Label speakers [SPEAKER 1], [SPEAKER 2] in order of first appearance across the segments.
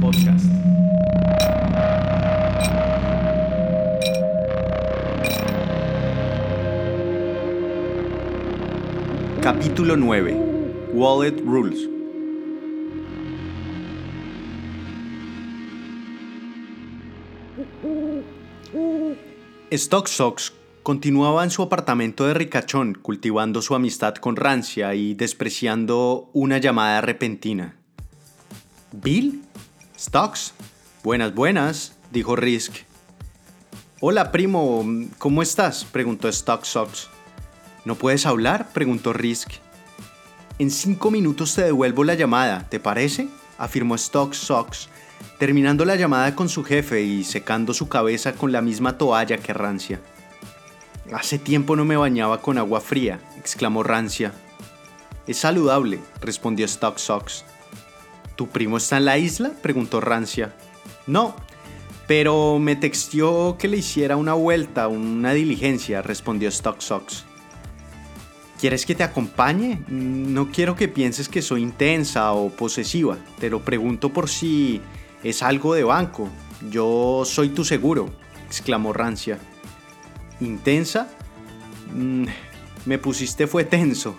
[SPEAKER 1] Podcast.
[SPEAKER 2] Capítulo 9. Wallet Rules. Stock Sox continuaba en su apartamento de ricachón cultivando su amistad con Rancia y despreciando una llamada repentina. ¿Bill? ¿Stocks? Buenas, buenas, dijo Risk. Hola, primo, ¿cómo estás? preguntó Stock Sox. ¿No puedes hablar? preguntó Risk. En cinco minutos te devuelvo la llamada, ¿te parece? afirmó Stock Sox, terminando la llamada con su jefe y secando su cabeza con la misma toalla que Rancia. Hace tiempo no me bañaba con agua fría, exclamó Rancia. Es saludable, respondió Stock Sox. ¿Tu primo está en la isla? preguntó Rancia. No, pero me textió que le hiciera una vuelta, una diligencia, respondió Stock Sox. ¿Quieres que te acompañe? No quiero que pienses que soy intensa o posesiva. Te lo pregunto por si es algo de banco. Yo soy tu seguro, exclamó Rancia. ¿Intensa? Mm, me pusiste fue tenso.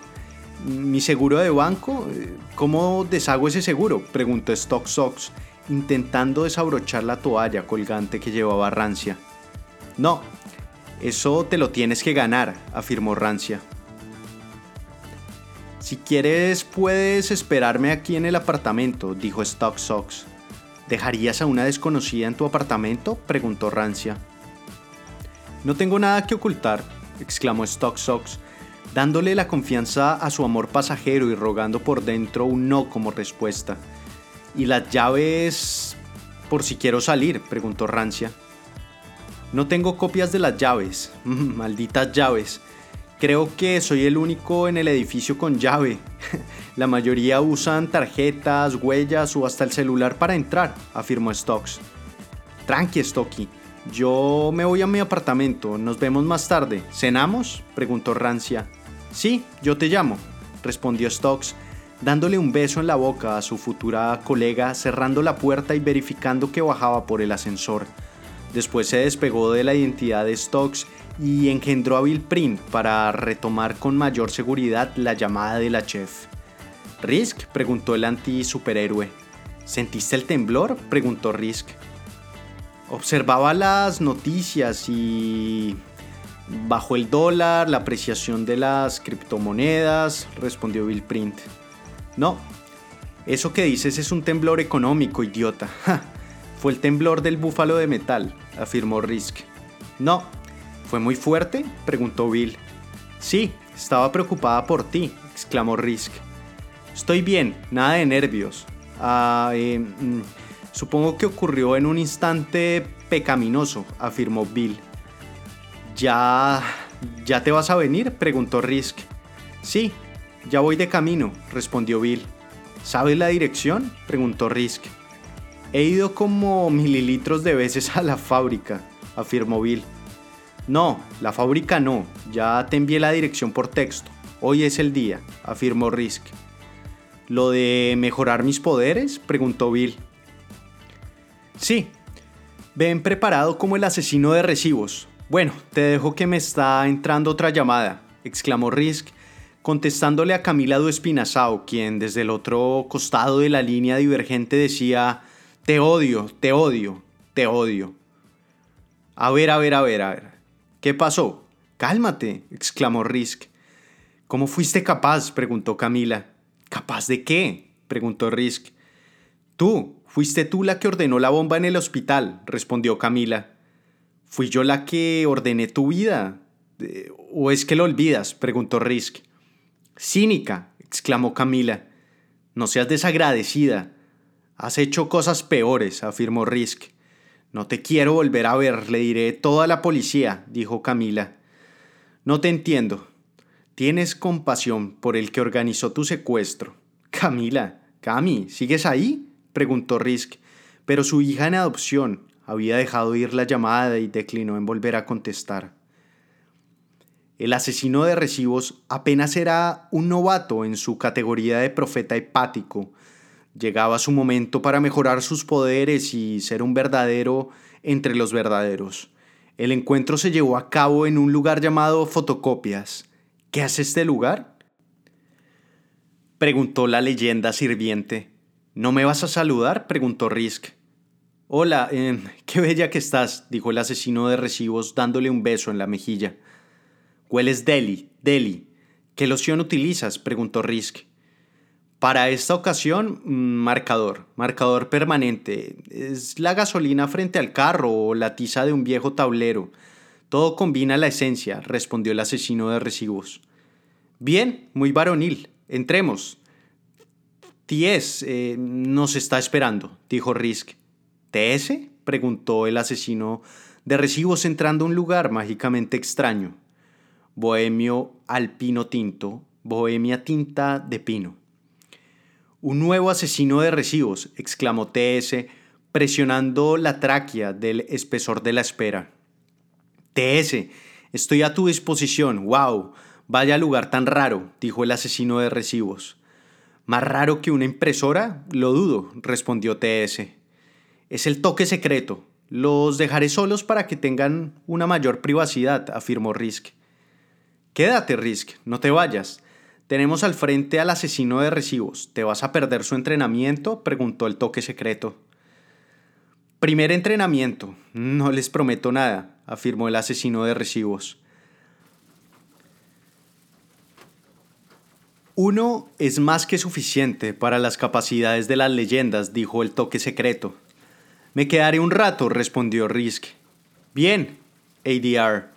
[SPEAKER 2] ¿Mi seguro de banco? ¿Cómo deshago ese seguro? preguntó Stock Sox, intentando desabrochar la toalla colgante que llevaba Rancia. No, eso te lo tienes que ganar, afirmó Rancia. Si quieres, puedes esperarme aquí en el apartamento, dijo Stock Sox. ¿Dejarías a una desconocida en tu apartamento? preguntó Rancia. No tengo nada que ocultar, exclamó Stock Sox, dándole la confianza a su amor pasajero y rogando por dentro un no como respuesta. ¿Y las llaves por si quiero salir? preguntó Rancia. No tengo copias de las llaves, malditas llaves. Creo que soy el único en el edificio con llave. La mayoría usan tarjetas, huellas o hasta el celular para entrar, afirmó Stocks. Tranqui, Stocky. Yo me voy a mi apartamento. Nos vemos más tarde. ¿Cenamos? preguntó Rancia. Sí, yo te llamo, respondió Stocks, dándole un beso en la boca a su futura colega, cerrando la puerta y verificando que bajaba por el ascensor. Después se despegó de la identidad de Stocks y engendró a Bill Print para retomar con mayor seguridad la llamada de la chef. ¿Risk? preguntó el anti-superhéroe. ¿Sentiste el temblor? preguntó Risk. Observaba las noticias y... Bajó el dólar, la apreciación de las criptomonedas, respondió Bill Print. No, eso que dices es un temblor económico, idiota. Fue el temblor del búfalo de metal, afirmó Risk. No, ¿Fue muy fuerte? preguntó Bill. Sí, estaba preocupada por ti, exclamó Risk. Estoy bien, nada de nervios. Ah, eh, mm, supongo que ocurrió en un instante pecaminoso, afirmó Bill. ¿Ya... ya te vas a venir? preguntó Risk. Sí, ya voy de camino, respondió Bill. ¿Sabes la dirección? preguntó Risk. He ido como mililitros de veces a la fábrica, afirmó Bill. No, la fábrica no, ya te envié la dirección por texto. Hoy es el día, afirmó Risk. ¿Lo de mejorar mis poderes? preguntó Bill. Sí, ven preparado como el asesino de recibos. Bueno, te dejo que me está entrando otra llamada, exclamó Risk, contestándole a Camila Duespinazao, quien desde el otro costado de la línea divergente decía, te odio, te odio, te odio. A ver, a ver, a ver, a ver. ¿Qué pasó? Cálmate, exclamó Risk. ¿Cómo fuiste capaz? preguntó Camila. ¿Capaz de qué? preguntó Risk. Tú, fuiste tú la que ordenó la bomba en el hospital, respondió Camila. ¿Fui yo la que ordené tu vida? Eh, ¿O es que lo olvidas? preguntó Risk. Cínica, exclamó Camila. No seas desagradecida. Has hecho cosas peores, afirmó Risk. No te quiero volver a ver, le diré toda la policía, dijo Camila. No te entiendo. Tienes compasión por el que organizó tu secuestro. Camila, Cami, ¿sigues ahí? preguntó Risk, pero su hija en adopción había dejado ir la llamada y declinó en volver a contestar. El asesino de recibos apenas era un novato en su categoría de profeta hepático. Llegaba su momento para mejorar sus poderes y ser un verdadero entre los verdaderos. El encuentro se llevó a cabo en un lugar llamado Fotocopias. ¿Qué hace este lugar? Preguntó la leyenda sirviente. ¿No me vas a saludar? preguntó Risk. Hola, eh, qué bella que estás, dijo el asesino de recibos dándole un beso en la mejilla. Hueles deli, deli. ¿Qué loción utilizas? preguntó Risk. Para esta ocasión, mm, marcador, marcador permanente. Es la gasolina frente al carro o la tiza de un viejo tablero. Todo combina la esencia, respondió el asesino de recibos. Bien, muy varonil. Entremos. Ties eh, nos está esperando, dijo Risk. ¿TS? preguntó el asesino de recibos entrando a un lugar mágicamente extraño bohemio alpino tinto, bohemia tinta de pino. Un nuevo asesino de recibos, exclamó TS, presionando la tráquea del espesor de la espera. TS, estoy a tu disposición. ¡Wow! Vaya lugar tan raro, dijo el asesino de recibos. ¿Más raro que una impresora? Lo dudo, respondió TS. Es el toque secreto. Los dejaré solos para que tengan una mayor privacidad, afirmó Risk. Quédate, Risk, no te vayas. Tenemos al frente al asesino de recibos. ¿Te vas a perder su entrenamiento? preguntó el toque secreto. Primer entrenamiento. No les prometo nada, afirmó el asesino de recibos. Uno es más que suficiente para las capacidades de las leyendas, dijo el toque secreto. Me quedaré un rato, respondió Risk. Bien, ADR.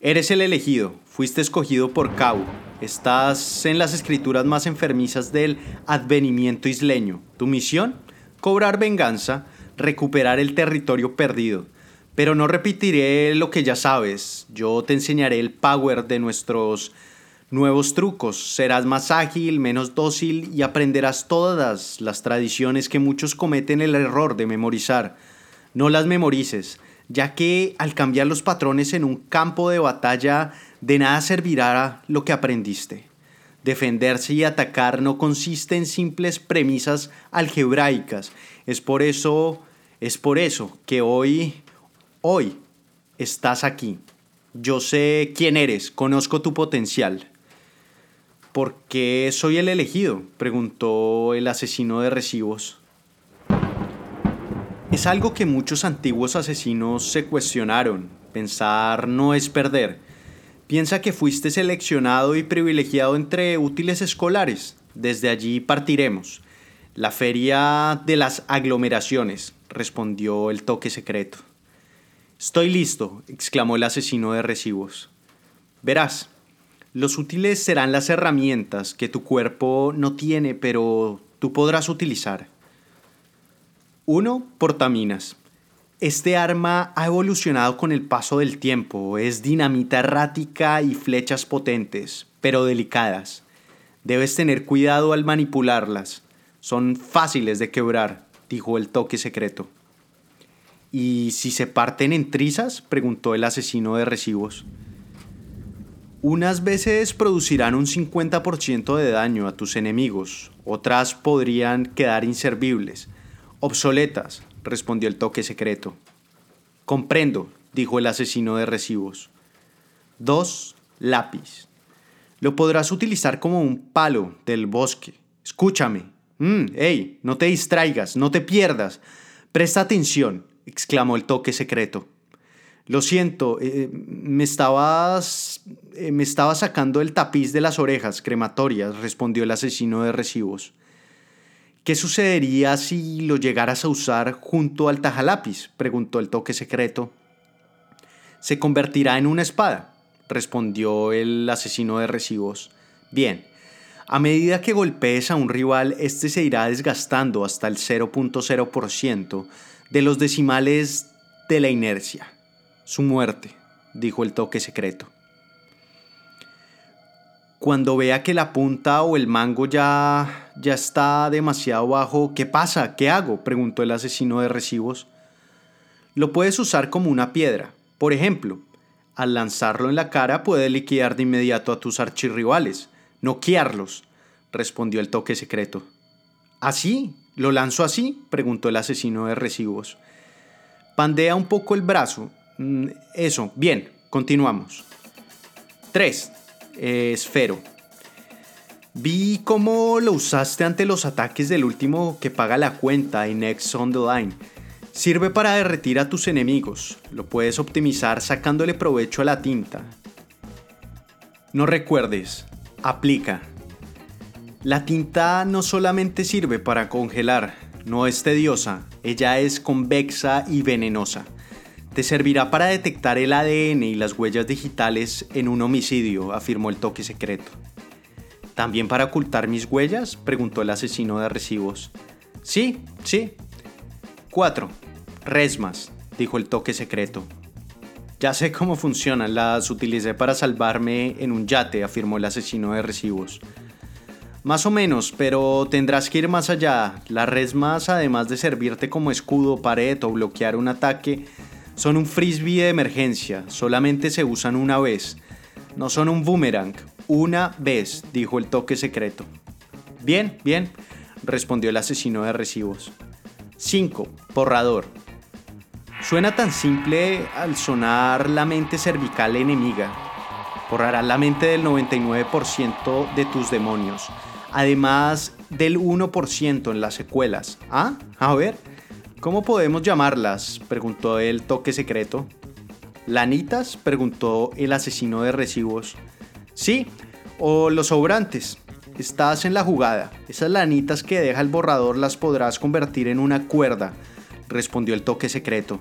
[SPEAKER 2] Eres el elegido, fuiste escogido por Kau. Estás en las escrituras más enfermizas del advenimiento isleño. ¿Tu misión? Cobrar venganza, recuperar el territorio perdido. Pero no repetiré lo que ya sabes. Yo te enseñaré el power de nuestros nuevos trucos. Serás más ágil, menos dócil y aprenderás todas las tradiciones que muchos cometen el error de memorizar. No las memorices ya que al cambiar los patrones en un campo de batalla de nada servirá lo que aprendiste. Defenderse y atacar no consiste en simples premisas algebraicas. Es por eso, es por eso que hoy, hoy estás aquí. Yo sé quién eres, conozco tu potencial. ¿Por qué soy el elegido? preguntó el asesino de recibos. Es algo que muchos antiguos asesinos se cuestionaron. Pensar no es perder. Piensa que fuiste seleccionado y privilegiado entre útiles escolares. Desde allí partiremos. La feria de las aglomeraciones, respondió el toque secreto. Estoy listo, exclamó el asesino de recibos. Verás, los útiles serán las herramientas que tu cuerpo no tiene, pero tú podrás utilizar. 1. Portaminas. Este arma ha evolucionado con el paso del tiempo. Es dinamita errática y flechas potentes, pero delicadas. Debes tener cuidado al manipularlas. Son fáciles de quebrar, dijo el toque secreto. ¿Y si se parten en trizas? preguntó el asesino de recibos. Unas veces producirán un 50% de daño a tus enemigos, otras podrían quedar inservibles Obsoletas, respondió el toque secreto. Comprendo, dijo el asesino de recibos. Dos, lápiz. Lo podrás utilizar como un palo del bosque. Escúchame. Mm, ¡Ey! No te distraigas, no te pierdas. Presta atención, exclamó el toque secreto. Lo siento, eh, me estabas. Eh, me estaba sacando el tapiz de las orejas crematorias, respondió el asesino de recibos. ¿Qué sucedería si lo llegaras a usar junto al tajalápiz? preguntó el toque secreto. Se convertirá en una espada, respondió el asesino de recibos. Bien, a medida que golpees a un rival, este se irá desgastando hasta el 0.0% de los decimales de la inercia. Su muerte, dijo el toque secreto. Cuando vea que la punta o el mango ya, ya está demasiado bajo, ¿qué pasa? ¿Qué hago? preguntó el asesino de recibos. Lo puedes usar como una piedra. Por ejemplo, al lanzarlo en la cara puede liquidar de inmediato a tus archirrivales, noquearlos, respondió el toque secreto. ¿Así? ¿Lo lanzo así? preguntó el asesino de recibos. Pandea un poco el brazo. Mm, eso, bien, continuamos. 3. Esfero. Vi cómo lo usaste ante los ataques del último que paga la cuenta en Next on the Line. Sirve para derretir a tus enemigos. Lo puedes optimizar sacándole provecho a la tinta. No recuerdes, aplica. La tinta no solamente sirve para congelar, no es tediosa, ella es convexa y venenosa. Te servirá para detectar el ADN y las huellas digitales en un homicidio, afirmó el toque secreto. ¿También para ocultar mis huellas? preguntó el asesino de recibos. Sí, sí. 4. Resmas, dijo el toque secreto. Ya sé cómo funcionan, las utilicé para salvarme en un yate, afirmó el asesino de recibos. Más o menos, pero tendrás que ir más allá. Las resmas, además de servirte como escudo, pared o bloquear un ataque, son un frisbee de emergencia, solamente se usan una vez. No son un boomerang, una vez, dijo el toque secreto. Bien, bien, respondió el asesino de recibos. 5. Porrador. Suena tan simple al sonar la mente cervical enemiga. Borrará la mente del 99% de tus demonios, además del 1% en las secuelas. ¿Ah? A ver, ¿cómo podemos llamarlas? preguntó el toque secreto. ¿Lanitas? preguntó el asesino de recibos. Sí, o los sobrantes. Estás en la jugada. Esas lanitas que deja el borrador las podrás convertir en una cuerda respondió el toque secreto.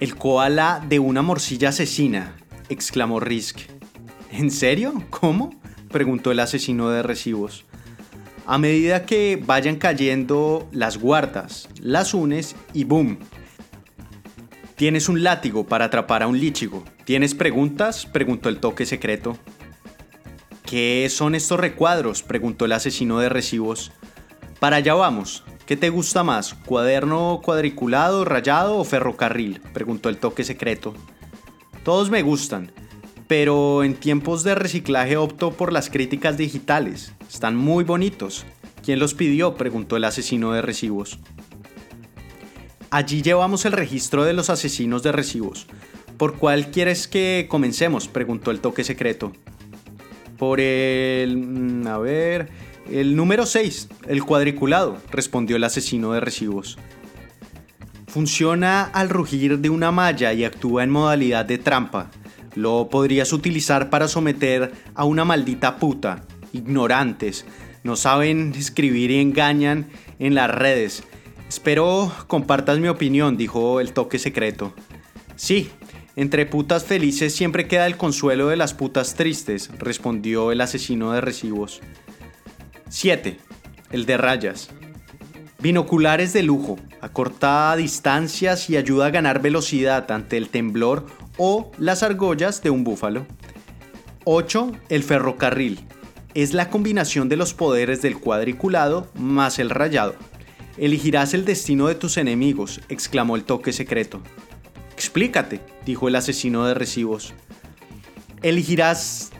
[SPEAKER 2] El koala de una morcilla asesina, exclamó Risk. ¿En serio? ¿Cómo? preguntó el asesino de recibos. A medida que vayan cayendo, las guardas, las unes y ¡boom! Tienes un látigo para atrapar a un líchigo. ¿Tienes preguntas? preguntó el toque secreto. ¿Qué son estos recuadros? preguntó el asesino de recibos. Para allá vamos, ¿Qué te gusta más, cuaderno cuadriculado, rayado o ferrocarril? preguntó el toque secreto. Todos me gustan, pero en tiempos de reciclaje opto por las críticas digitales. Están muy bonitos. ¿Quién los pidió? preguntó el asesino de recibos. Allí llevamos el registro de los asesinos de recibos. ¿Por cuál quieres que comencemos? preguntó el toque secreto. Por el... Mm, a ver... El número 6, el cuadriculado, respondió el asesino de recibos. Funciona al rugir de una malla y actúa en modalidad de trampa. Lo podrías utilizar para someter a una maldita puta. Ignorantes. No saben escribir y engañan en las redes. Espero compartas mi opinión, dijo el toque secreto. Sí, entre putas felices siempre queda el consuelo de las putas tristes, respondió el asesino de recibos. 7. El de rayas. Binoculares de lujo, acorta distancias y ayuda a ganar velocidad ante el temblor o las argollas de un búfalo. 8. El ferrocarril. Es la combinación de los poderes del cuadriculado más el rayado. Elegirás el destino de tus enemigos, exclamó el toque secreto. Explícate, dijo el asesino de recibos. Elegirás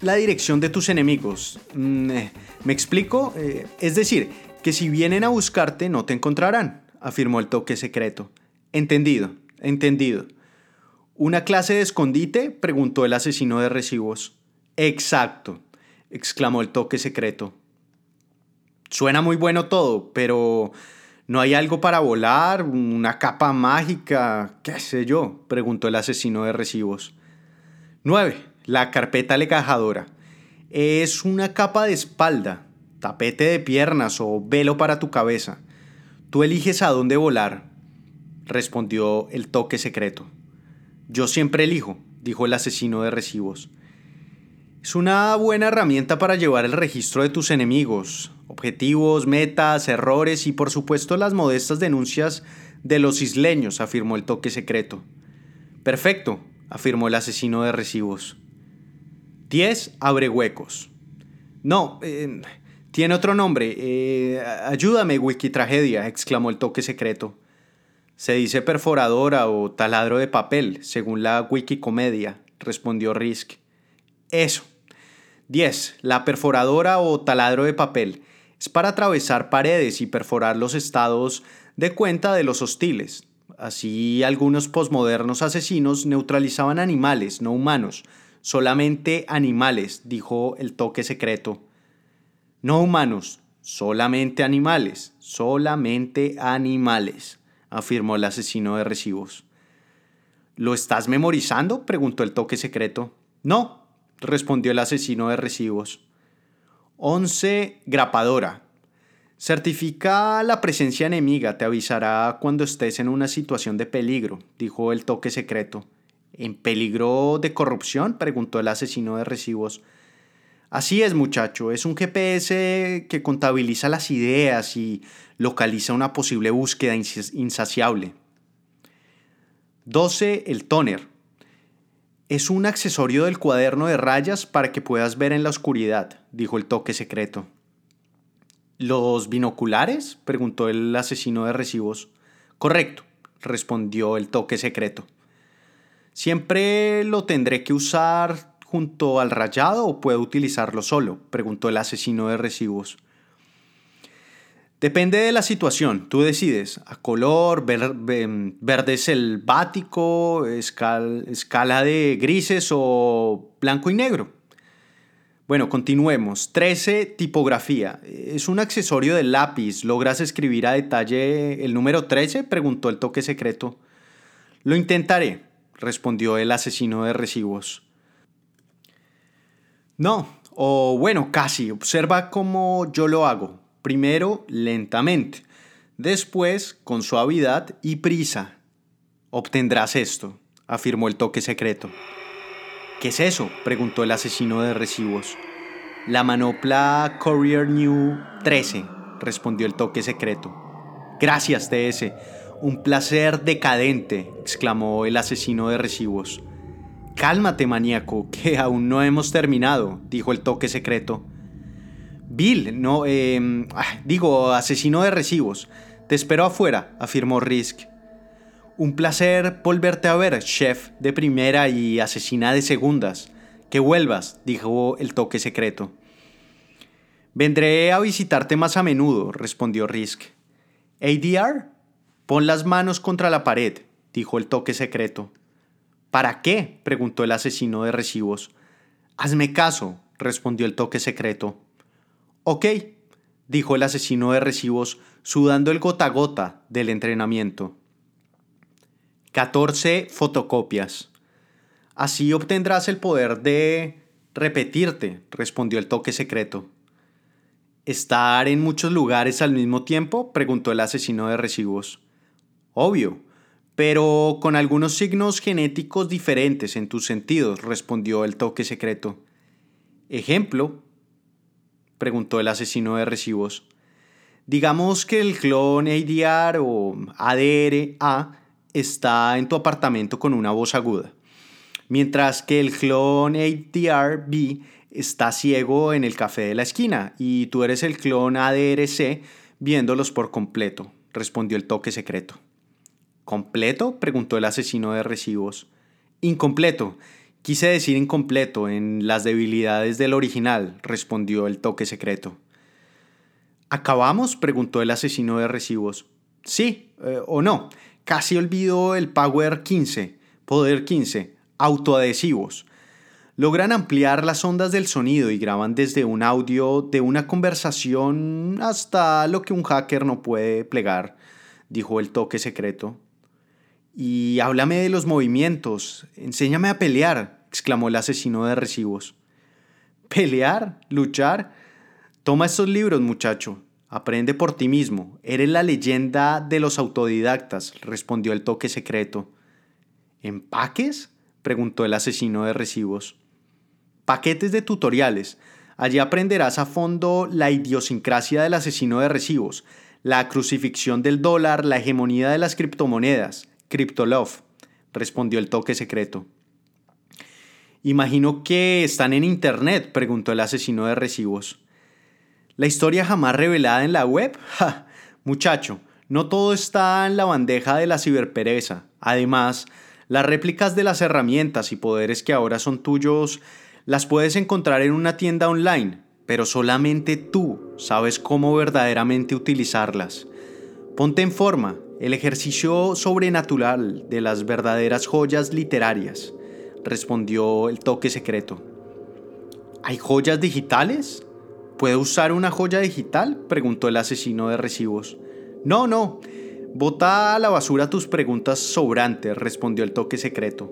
[SPEAKER 2] la dirección de tus enemigos. Mm, eh, ¿Me explico? Eh, es decir, que si vienen a buscarte no te encontrarán, afirmó el toque secreto. Entendido, entendido. ¿Una clase de escondite? preguntó el asesino de recibos. Exacto, exclamó el toque secreto. Suena muy bueno todo, pero ¿no hay algo para volar? ¿Una capa mágica? ¿Qué sé yo? preguntó el asesino de recibos. 9. La carpeta legajadora. Es una capa de espalda, tapete de piernas o velo para tu cabeza. Tú eliges a dónde volar, respondió el toque secreto. Yo siempre elijo, dijo el asesino de recibos. Es una buena herramienta para llevar el registro de tus enemigos, objetivos, metas, errores y por supuesto las modestas denuncias de los isleños, afirmó el toque secreto. Perfecto, afirmó el asesino de recibos. 10. Abre huecos. No, eh, tiene otro nombre. Eh, ayúdame, Wikitragedia, exclamó el toque secreto. Se dice perforadora o taladro de papel, según la Wikicomedia, respondió Risk. Eso. 10. La perforadora o taladro de papel es para atravesar paredes y perforar los estados de cuenta de los hostiles. Así algunos posmodernos asesinos neutralizaban animales, no humanos, solamente animales, dijo el toque secreto. No humanos, solamente animales, solamente animales, afirmó el asesino de recibos. ¿Lo estás memorizando? preguntó el toque secreto. No, respondió el asesino de recibos. 11. Grapadora. Certifica la presencia enemiga, te avisará cuando estés en una situación de peligro, dijo el toque secreto. ¿En peligro de corrupción? preguntó el asesino de recibos. Así es, muchacho, es un GPS que contabiliza las ideas y localiza una posible búsqueda insaciable. 12. El tóner. Es un accesorio del cuaderno de rayas para que puedas ver en la oscuridad, dijo el toque secreto. ¿Los binoculares? preguntó el asesino de recibos. Correcto, respondió el toque secreto. ¿Siempre lo tendré que usar junto al rayado o puedo utilizarlo solo? preguntó el asesino de recibos. Depende de la situación, tú decides. A color, verde selvático, escala de grises o blanco y negro. Bueno, continuemos. 13. Tipografía. ¿Es un accesorio del lápiz? ¿Logras escribir a detalle el número 13? preguntó el toque secreto. Lo intentaré, respondió el asesino de recibos. No, o bueno, casi. Observa cómo yo lo hago. Primero, lentamente. Después, con suavidad y prisa. Obtendrás esto, afirmó el toque secreto. ¿Qué es eso? preguntó el asesino de recibos. La manopla Courier New 13, respondió el toque secreto. Gracias, TS. Un placer decadente, exclamó el asesino de recibos. Cálmate, maníaco, que aún no hemos terminado, dijo el toque secreto. Bill, no, eh, digo, asesino de recibos. Te espero afuera, afirmó Risk. Un placer volverte a ver, chef de primera y asesina de segundas. Que vuelvas, dijo el toque secreto. Vendré a visitarte más a menudo, respondió Risk. ADR, pon las manos contra la pared, dijo el toque secreto. ¿Para qué? preguntó el asesino de recibos. Hazme caso, respondió el toque secreto. Ok, dijo el asesino de recibos, sudando el gota a gota del entrenamiento. 14 fotocopias. Así obtendrás el poder de repetirte, respondió el toque secreto. ¿Estar en muchos lugares al mismo tiempo? preguntó el asesino de recibos. Obvio, pero con algunos signos genéticos diferentes en tus sentidos, respondió el toque secreto. Ejemplo, preguntó el asesino de recibos. Digamos que el clon ADR o ADR-A está en tu apartamento con una voz aguda, mientras que el clon ADR-B está ciego en el café de la esquina y tú eres el clon ADR-C viéndolos por completo, respondió el toque secreto. ¿Completo? preguntó el asesino de recibos. Incompleto. Quise decir incompleto en las debilidades del original, respondió el toque secreto. ¿Acabamos? preguntó el asesino de recibos. Sí, eh, o no. Casi olvidó el Power 15, Poder 15, autoadhesivos. Logran ampliar las ondas del sonido y graban desde un audio de una conversación hasta lo que un hacker no puede plegar, dijo el toque secreto. Y háblame de los movimientos, enséñame a pelear, exclamó el asesino de recibos. ¿Pelear? ¿Luchar? Toma estos libros, muchacho. Aprende por ti mismo. Eres la leyenda de los autodidactas, respondió el toque secreto. ¿Empaques? preguntó el asesino de recibos. Paquetes de tutoriales. Allí aprenderás a fondo la idiosincrasia del asesino de recibos, la crucifixión del dólar, la hegemonía de las criptomonedas, Cryptolove, respondió el toque secreto. Imagino que están en internet, preguntó el asesino de recibos. ¿La historia jamás revelada en la web? Ja, muchacho, no todo está en la bandeja de la ciberpereza. Además, las réplicas de las herramientas y poderes que ahora son tuyos las puedes encontrar en una tienda online, pero solamente tú sabes cómo verdaderamente utilizarlas. Ponte en forma, el ejercicio sobrenatural de las verdaderas joyas literarias, respondió el toque secreto. ¿Hay joyas digitales? ¿Puedo usar una joya digital? preguntó el asesino de recibos. No, no. Bota a la basura tus preguntas sobrantes, respondió el toque secreto.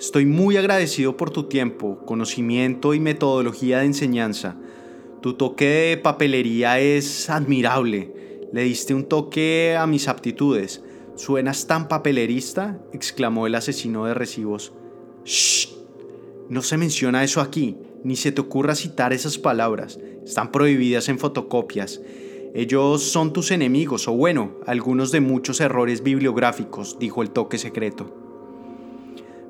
[SPEAKER 2] Estoy muy agradecido por tu tiempo, conocimiento y metodología de enseñanza. Tu toque de papelería es admirable. Le diste un toque a mis aptitudes. ¿Suenas tan papelerista? exclamó el asesino de recibos. ¡Shh! No se menciona eso aquí, ni se te ocurra citar esas palabras. Están prohibidas en fotocopias. Ellos son tus enemigos, o bueno, algunos de muchos errores bibliográficos, dijo el toque secreto.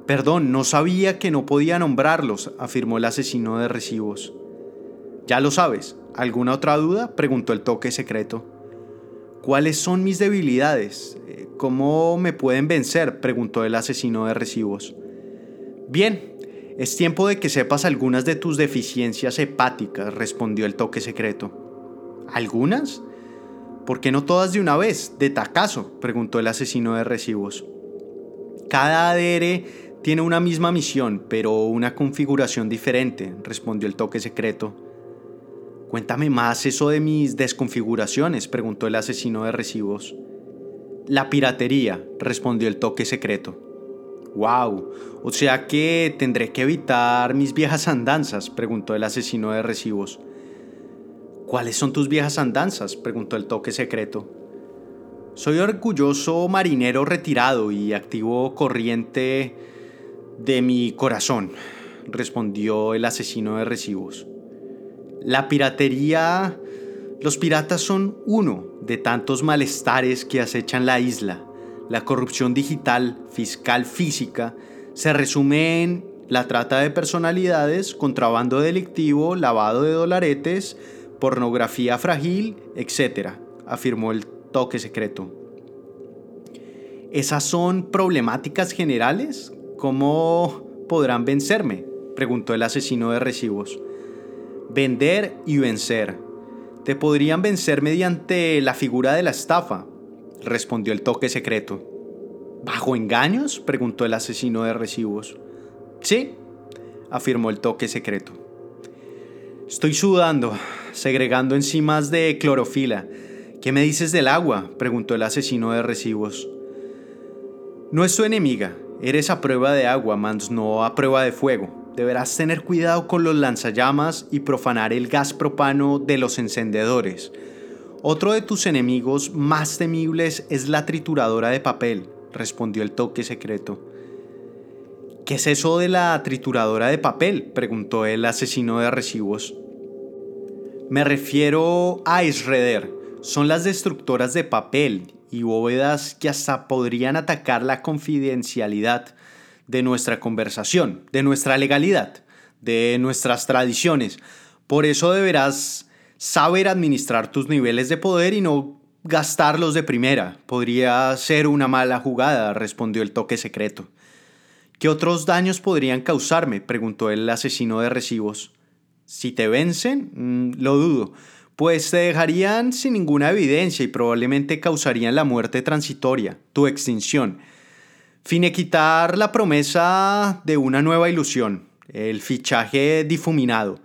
[SPEAKER 2] Perdón, no sabía que no podía nombrarlos, afirmó el asesino de recibos. Ya lo sabes. ¿Alguna otra duda? preguntó el toque secreto. ¿Cuáles son mis debilidades? ¿Cómo me pueden vencer? preguntó el asesino de recibos. Bien, es tiempo de que sepas algunas de tus deficiencias hepáticas, respondió el toque secreto. ¿Algunas? ¿Por qué no todas de una vez? De tacazo, preguntó el asesino de recibos. Cada ADR tiene una misma misión, pero una configuración diferente, respondió el toque secreto. Cuéntame más eso de mis desconfiguraciones, preguntó el asesino de recibos. La piratería, respondió el toque secreto. ¡Wow! O sea que tendré que evitar mis viejas andanzas, preguntó el asesino de recibos. ¿Cuáles son tus viejas andanzas? preguntó el toque secreto. Soy orgulloso marinero retirado y activo corriente de mi corazón, respondió el asesino de recibos. La piratería... Los piratas son uno de tantos malestares que acechan la isla. La corrupción digital, fiscal, física, se resume en la trata de personalidades, contrabando delictivo, lavado de dolaretes, pornografía frágil, etc., afirmó el toque secreto. ¿Esas son problemáticas generales? ¿Cómo podrán vencerme? preguntó el asesino de recibos. Vender y vencer. Te podrían vencer mediante la figura de la estafa, respondió el toque secreto. ¿Bajo engaños? preguntó el asesino de recibos. Sí, afirmó el toque secreto. Estoy sudando, segregando enzimas de clorofila. ¿Qué me dices del agua? preguntó el asesino de recibos. No es su enemiga, Eres a prueba de agua, mans no a prueba de fuego. Deberás tener cuidado con los lanzallamas y profanar el gas propano de los encendedores. Otro de tus enemigos más temibles es la trituradora de papel, respondió el toque secreto. ¿Qué es eso de la trituradora de papel? preguntó el asesino de recibos. Me refiero a Isreder. Son las destructoras de papel y bóvedas que hasta podrían atacar la confidencialidad de nuestra conversación, de nuestra legalidad, de nuestras tradiciones. Por eso deberás saber administrar tus niveles de poder y no gastarlos de primera. Podría ser una mala jugada, respondió el toque secreto. ¿Qué otros daños podrían causarme? preguntó el asesino de recibos. Si te vencen, mm, lo dudo pues te dejarían sin ninguna evidencia y probablemente causarían la muerte transitoria, tu extinción. Finequitar la promesa de una nueva ilusión, el fichaje difuminado.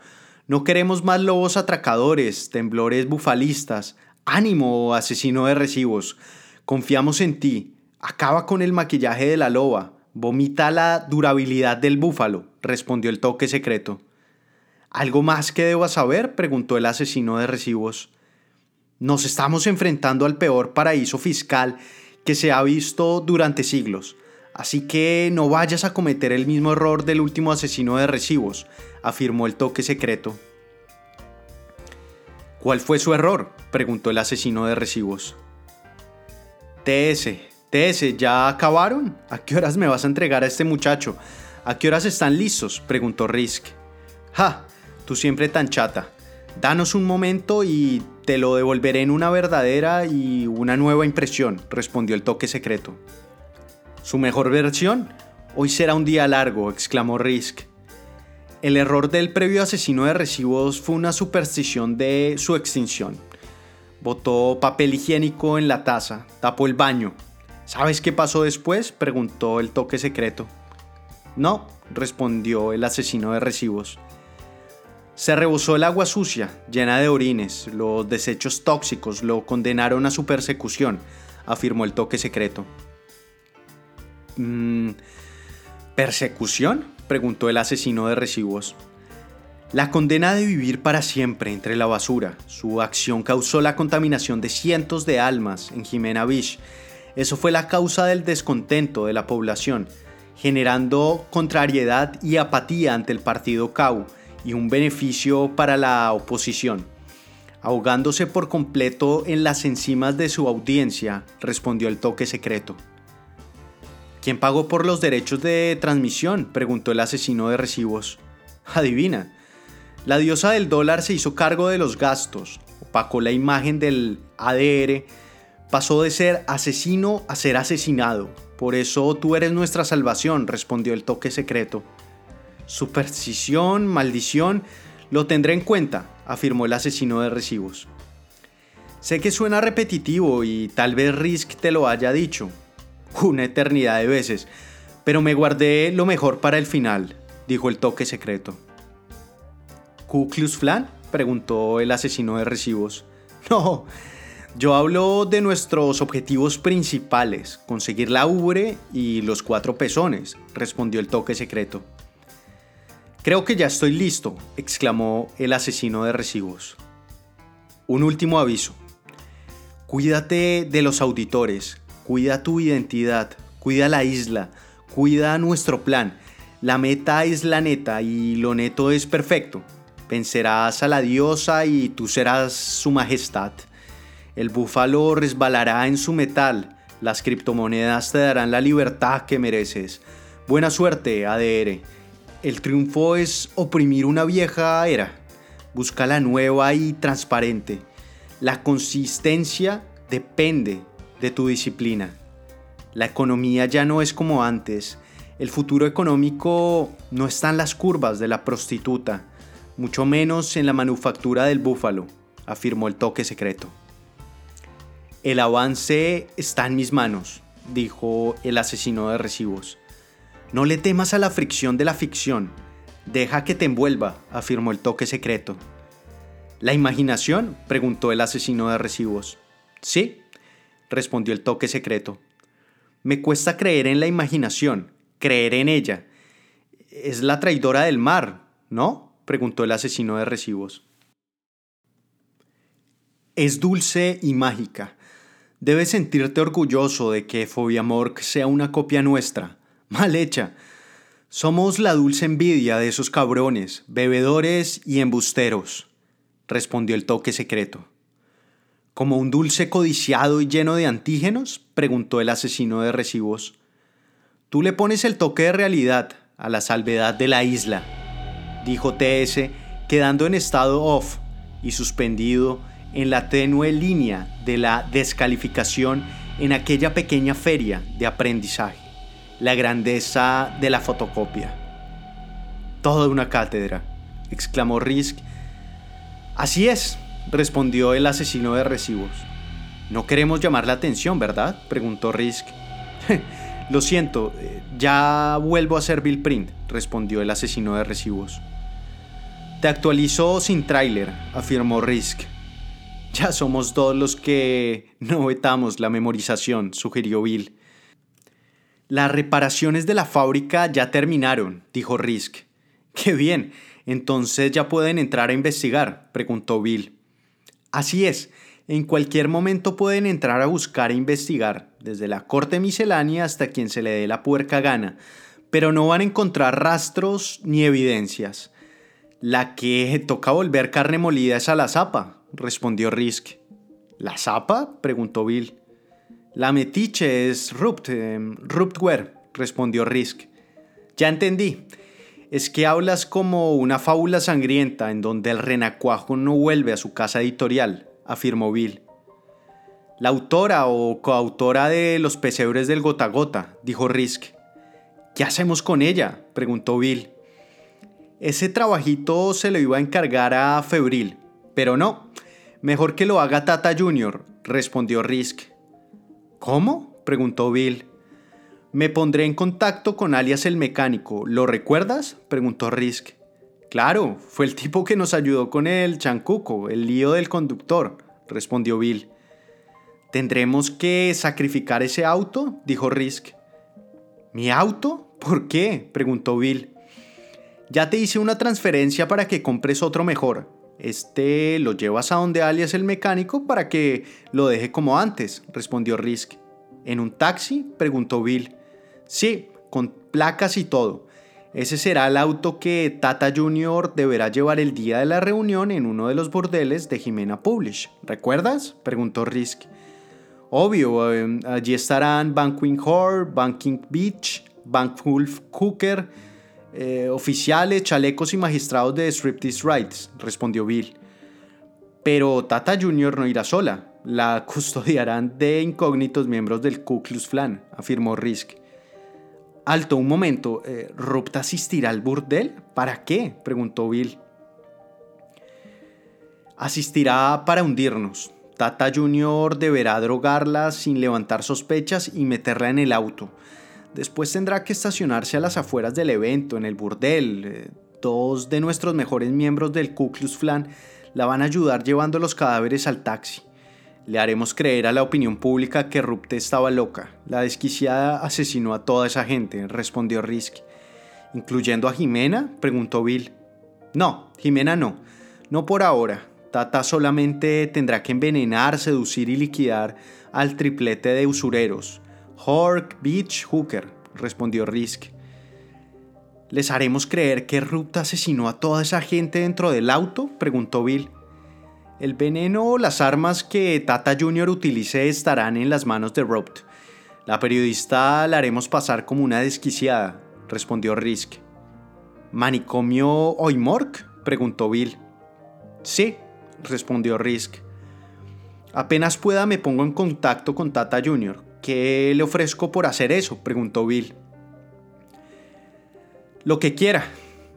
[SPEAKER 2] No queremos más lobos atracadores, temblores bufalistas. Ánimo, asesino de recibos. Confiamos en ti. Acaba con el maquillaje de la loba. Vomita la durabilidad del búfalo, respondió el toque secreto. ¿Algo más que deba saber? preguntó el asesino de recibos. Nos estamos enfrentando al peor paraíso fiscal que se ha visto durante siglos, así que no vayas a cometer el mismo error del último asesino de recibos, afirmó el toque secreto. ¿Cuál fue su error? preguntó el asesino de recibos. TS, TS, ¿ya acabaron? ¿A qué horas me vas a entregar a este muchacho? ¿A qué horas están listos? preguntó Risk. Ja, tú siempre tan chata. Danos un momento y te lo devolveré en una verdadera y una nueva impresión, respondió el toque secreto. ¿Su mejor versión? Hoy será un día largo, exclamó Risk. El error del previo asesino de recibos fue una superstición de su extinción. Botó papel higiénico en la taza, tapó el baño. ¿Sabes qué pasó después? preguntó el toque secreto. No, respondió el asesino de recibos. Se rebosó el agua sucia, llena de orines. Los desechos tóxicos lo condenaron a su persecución, afirmó el toque secreto. Mm, ¿Persecución? preguntó el asesino de recibos. La condena de vivir para siempre entre la basura. Su acción causó la contaminación de cientos de almas en Jimena Beach. Eso fue la causa del descontento de la población, generando contrariedad y apatía ante el partido CAU y un beneficio para la oposición. Ahogándose por completo en las enzimas de su audiencia, respondió el toque secreto. ¿Quién pagó por los derechos de transmisión? preguntó el asesino de recibos. Adivina. La diosa del dólar se hizo cargo de los gastos, opacó la imagen del ADR, pasó de ser asesino a ser asesinado. Por eso tú eres nuestra salvación, respondió el toque secreto. Superstición, maldición, lo tendré en cuenta, afirmó el asesino de recibos. Sé que suena repetitivo y tal vez Risk te lo haya dicho, una eternidad de veces, pero me guardé lo mejor para el final, dijo el toque secreto. ¿Ku Flan? preguntó el asesino de recibos. No, yo hablo de nuestros objetivos principales, conseguir la ubre y los cuatro pezones, respondió el toque secreto. Creo que ya estoy listo, exclamó el asesino de recibos. Un último aviso. Cuídate de los auditores, cuida tu identidad, cuida la isla, cuida nuestro plan. La meta es la neta y lo neto es perfecto. Vencerás a la diosa y tú serás su majestad. El búfalo resbalará en su metal. Las criptomonedas te darán la libertad que mereces. Buena suerte, ADR. El triunfo es oprimir una vieja era. Busca la nueva y transparente. La consistencia depende de tu disciplina. La economía ya no es como antes. El futuro económico no está en las curvas de la prostituta, mucho menos en la manufactura del búfalo, afirmó el toque secreto. El avance está en mis manos, dijo el asesino de recibos. No le temas a la fricción de la ficción. Deja que te envuelva, afirmó el toque secreto. ¿La imaginación? preguntó el asesino de recibos. Sí, respondió el toque secreto. Me cuesta creer en la imaginación, creer en ella. Es la traidora del mar, ¿no? preguntó el asesino de recibos. Es dulce y mágica. Debes sentirte orgulloso de que Fobiamork sea una copia nuestra mal hecha. Somos la dulce envidia de esos cabrones, bebedores y embusteros, respondió el toque secreto. ¿Como un dulce codiciado y lleno de antígenos? preguntó el asesino de recibos. Tú le pones el toque de realidad a la salvedad de la isla, dijo TS, quedando en estado off y suspendido en la tenue línea de la descalificación en aquella pequeña feria de aprendizaje la grandeza de la fotocopia. Toda una cátedra, exclamó Risk. Así es, respondió el asesino de recibos. No queremos llamar la atención, ¿verdad? preguntó Risk. Lo siento, eh, ya vuelvo a hacer Bill Print, respondió el asesino de recibos. Te actualizó sin tráiler, afirmó Risk. Ya somos todos los que no vetamos la memorización, sugirió Bill. Las reparaciones de la fábrica ya terminaron, dijo Risk. Qué bien, entonces ya pueden entrar a investigar, preguntó Bill. Así es, en cualquier momento pueden entrar a buscar e investigar, desde la corte miscelánea hasta quien se le dé la puerca gana, pero no van a encontrar rastros ni evidencias. La que toca volver carne molida es a la zapa, respondió Risk. ¿La zapa? preguntó Bill. La metiche es Rupt, eh, Ruptware, respondió Risk. Ya entendí. Es que hablas como una fábula sangrienta en donde el renacuajo no vuelve a su casa editorial, afirmó Bill. La autora o coautora de Los pesebres del gota gota, dijo Risk. ¿Qué hacemos con ella? preguntó Bill. Ese trabajito se lo iba a encargar a Febril, pero no, mejor que lo haga Tata Junior, respondió Risk. ¿Cómo? preguntó Bill. Me pondré en contacto con alias el mecánico. ¿Lo recuerdas? preguntó Risk. Claro, fue el tipo que nos ayudó con el chancuco, el lío del conductor, respondió Bill. ¿Tendremos que sacrificar ese auto? dijo Risk. ¿Mi auto? ¿Por qué? preguntó Bill. Ya te hice una transferencia para que compres otro mejor. Este lo llevas a donde alias el mecánico para que lo deje como antes, respondió Risk. ¿En un taxi? preguntó Bill. Sí, con placas y todo. Ese será el auto que Tata Junior deberá llevar el día de la reunión en uno de los bordeles de Jimena Publish. ¿Recuerdas? preguntó Risk. Obvio, em, allí estarán Banquing Hall, Banking Beach, Wolf Cooker, eh, oficiales, chalecos y magistrados de Striptease Rights, respondió Bill. Pero Tata Junior no irá sola, la custodiarán de incógnitos miembros del Ku Klux Klan, afirmó Risk. Alto, un momento. Eh, ¿Rupt asistirá al burdel? ¿Para qué? preguntó Bill. Asistirá para hundirnos. Tata Junior deberá drogarla sin levantar sospechas y meterla en el auto. Después tendrá que estacionarse a las afueras del evento, en el burdel. Eh, dos de nuestros mejores miembros del Ku Klux Klan la van a ayudar llevando los cadáveres al taxi. Le haremos creer a la opinión pública que Rupte estaba loca. La desquiciada asesinó a toda esa gente, respondió Risk. ¿Incluyendo a Jimena? preguntó Bill. No, Jimena no. No por ahora. Tata solamente tendrá que envenenar, seducir y liquidar al triplete de usureros. Hork, Beach, Hooker, respondió Risk. ¿Les haremos creer que Rupt asesinó a toda esa gente dentro del auto? preguntó Bill. El veneno o las armas que Tata Jr. utilice estarán en las manos de Rupt. La periodista la haremos pasar como una desquiciada, respondió Risk. ¿Manicomio Oymork? preguntó Bill. Sí, respondió Risk. Apenas pueda me pongo en contacto con Tata Jr. ¿Qué le ofrezco por hacer eso? preguntó Bill. Lo que quiera.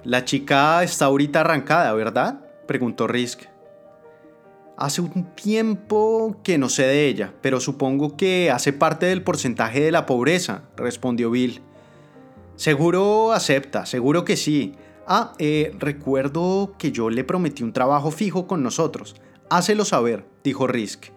[SPEAKER 2] La chica está ahorita arrancada, ¿verdad? preguntó Risk. Hace un tiempo que no sé de ella, pero supongo que hace parte del porcentaje de la pobreza, respondió Bill. Seguro acepta, seguro que sí. Ah, eh, recuerdo que yo le prometí un trabajo fijo con nosotros. Hácelo saber, dijo Risk.